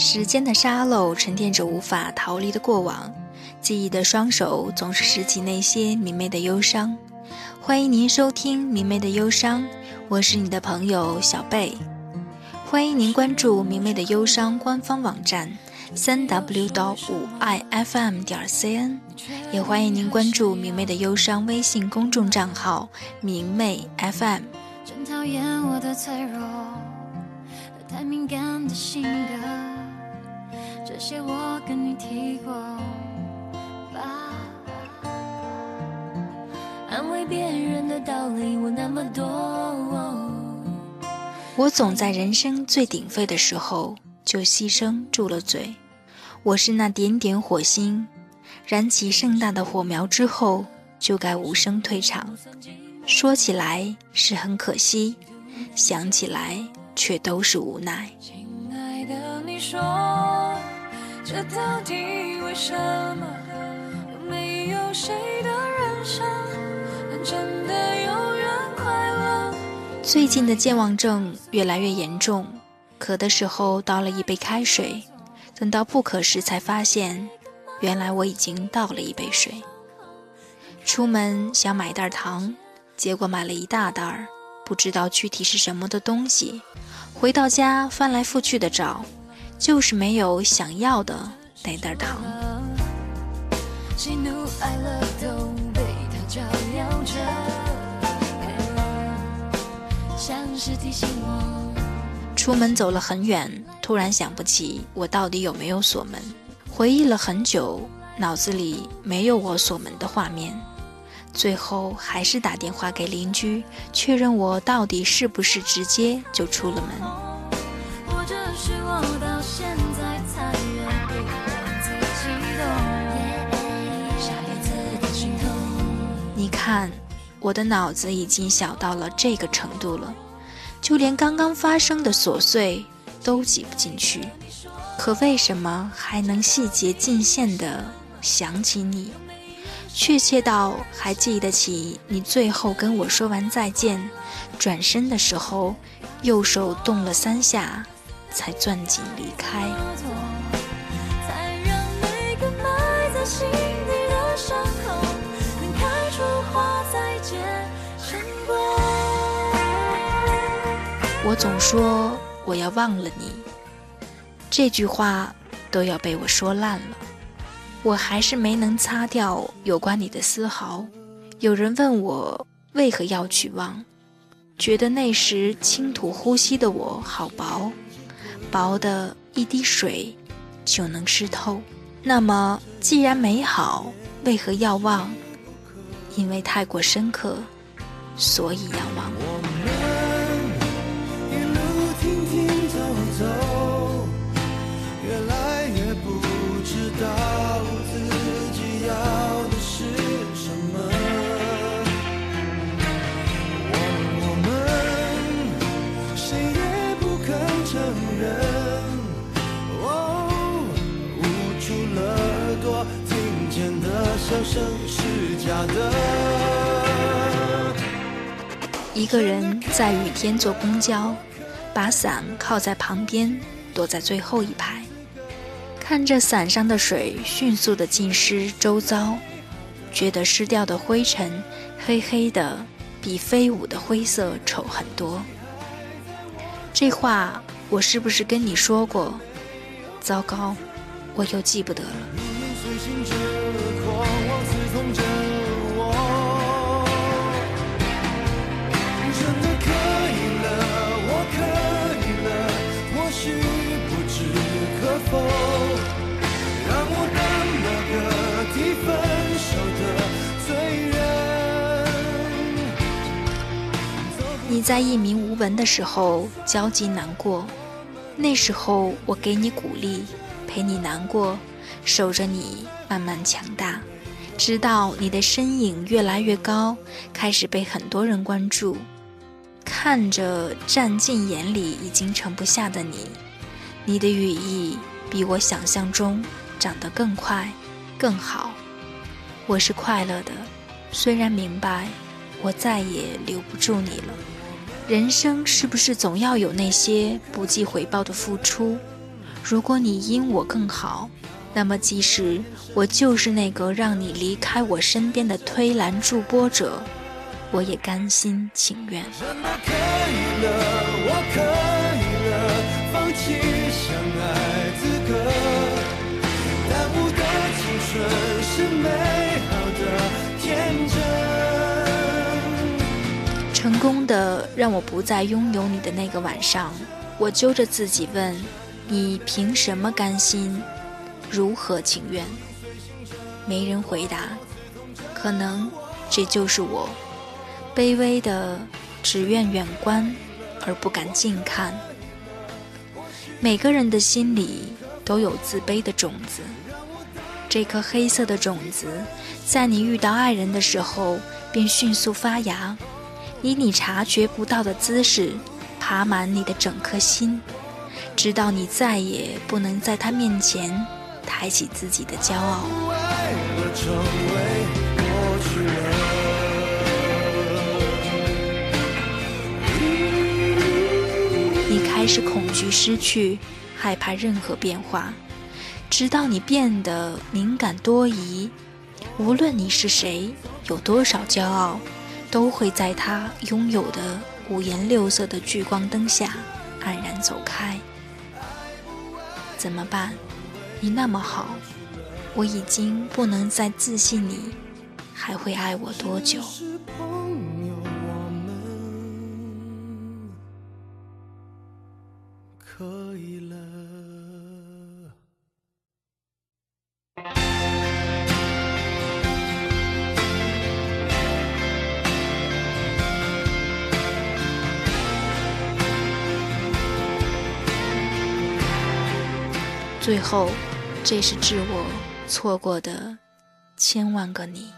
时间的沙漏沉淀着无法逃离的过往，记忆的双手总是拾起那些明媚的忧伤。欢迎您收听《明媚的忧伤》，我是你的朋友小贝。欢迎您关注《明媚的忧伤》官方网站三 w 到五 i fm 点 cn，也欢迎您关注《明媚的忧伤》微信公众账号“明媚 FM”。真讨厌我的脆弱太敏感的性格。这些我跟你提过吧。安慰别人的道理我那么多。我总在人生最鼎沸的时候就牺牲住了嘴。我是那点点火星，燃起盛大的火苗之后就该无声退场。说起来是很可惜，想起来却都是无奈。亲爱的，你说。这到底为什么？有没有谁的人生真的永远快乐？最近的健忘症越来越严重，渴的时候倒了一杯开水，等到不渴时才发现，原来我已经倒了一杯水。出门想买袋糖，结果买了一大袋儿，不知道具体是什么的东西。回到家翻来覆去的找。就是没有想要的那袋糖。出门走了很远，突然想不起我到底有没有锁门。回忆了很久，脑子里没有我锁门的画面。最后还是打电话给邻居，确认我到底是不是直接就出了门。你看，我的脑子已经小到了这个程度了，就连刚刚发生的琐碎都挤不进去。可为什么还能细节尽现的想起你？确切到还记得起你最后跟我说完再见，转身的时候，右手动了三下，才攥紧离开。我总说我要忘了你，这句话都要被我说烂了。我还是没能擦掉有关你的丝毫。有人问我为何要去忘，觉得那时轻吐呼吸的我好薄，薄的一滴水就能湿透。那么既然美好，为何要忘？因为太过深刻，所以要忘。一个人在雨天坐公交，把伞靠在旁边，躲在最后一排，看着伞上的水迅速的浸湿周遭，觉得湿掉的灰尘黑黑的，比飞舞的灰色丑很多。这话我是不是跟你说过？糟糕，我又记不得了。你在一名无闻的时候焦急难过，那时候我给你鼓励，陪你难过，守着你慢慢强大，直到你的身影越来越高，开始被很多人关注。看着占尽眼里已经盛不下的你，你的羽翼比我想象中长得更快、更好。我是快乐的，虽然明白我再也留不住你了。人生是不是总要有那些不计回报的付出？如果你因我更好，那么即使我就是那个让你离开我身边的推澜助波者，我也甘心情愿。成功的让我不再拥有你的那个晚上，我揪着自己问：你凭什么甘心？如何情愿？没人回答。可能这就是我，卑微的只愿远观而不敢近看。每个人的心里都有自卑的种子，这颗黑色的种子，在你遇到爱人的时候便迅速发芽。以你察觉不到的姿势爬满你的整颗心，直到你再也不能在他面前抬起自己的骄傲。你开始恐惧失去，害怕任何变化，直到你变得敏感多疑。无论你是谁，有多少骄傲。都会在他拥有的五颜六色的聚光灯下黯然走开。怎么办？你那么好，我已经不能再自信你还会爱我多久。最后，这是致我错过的千万个你。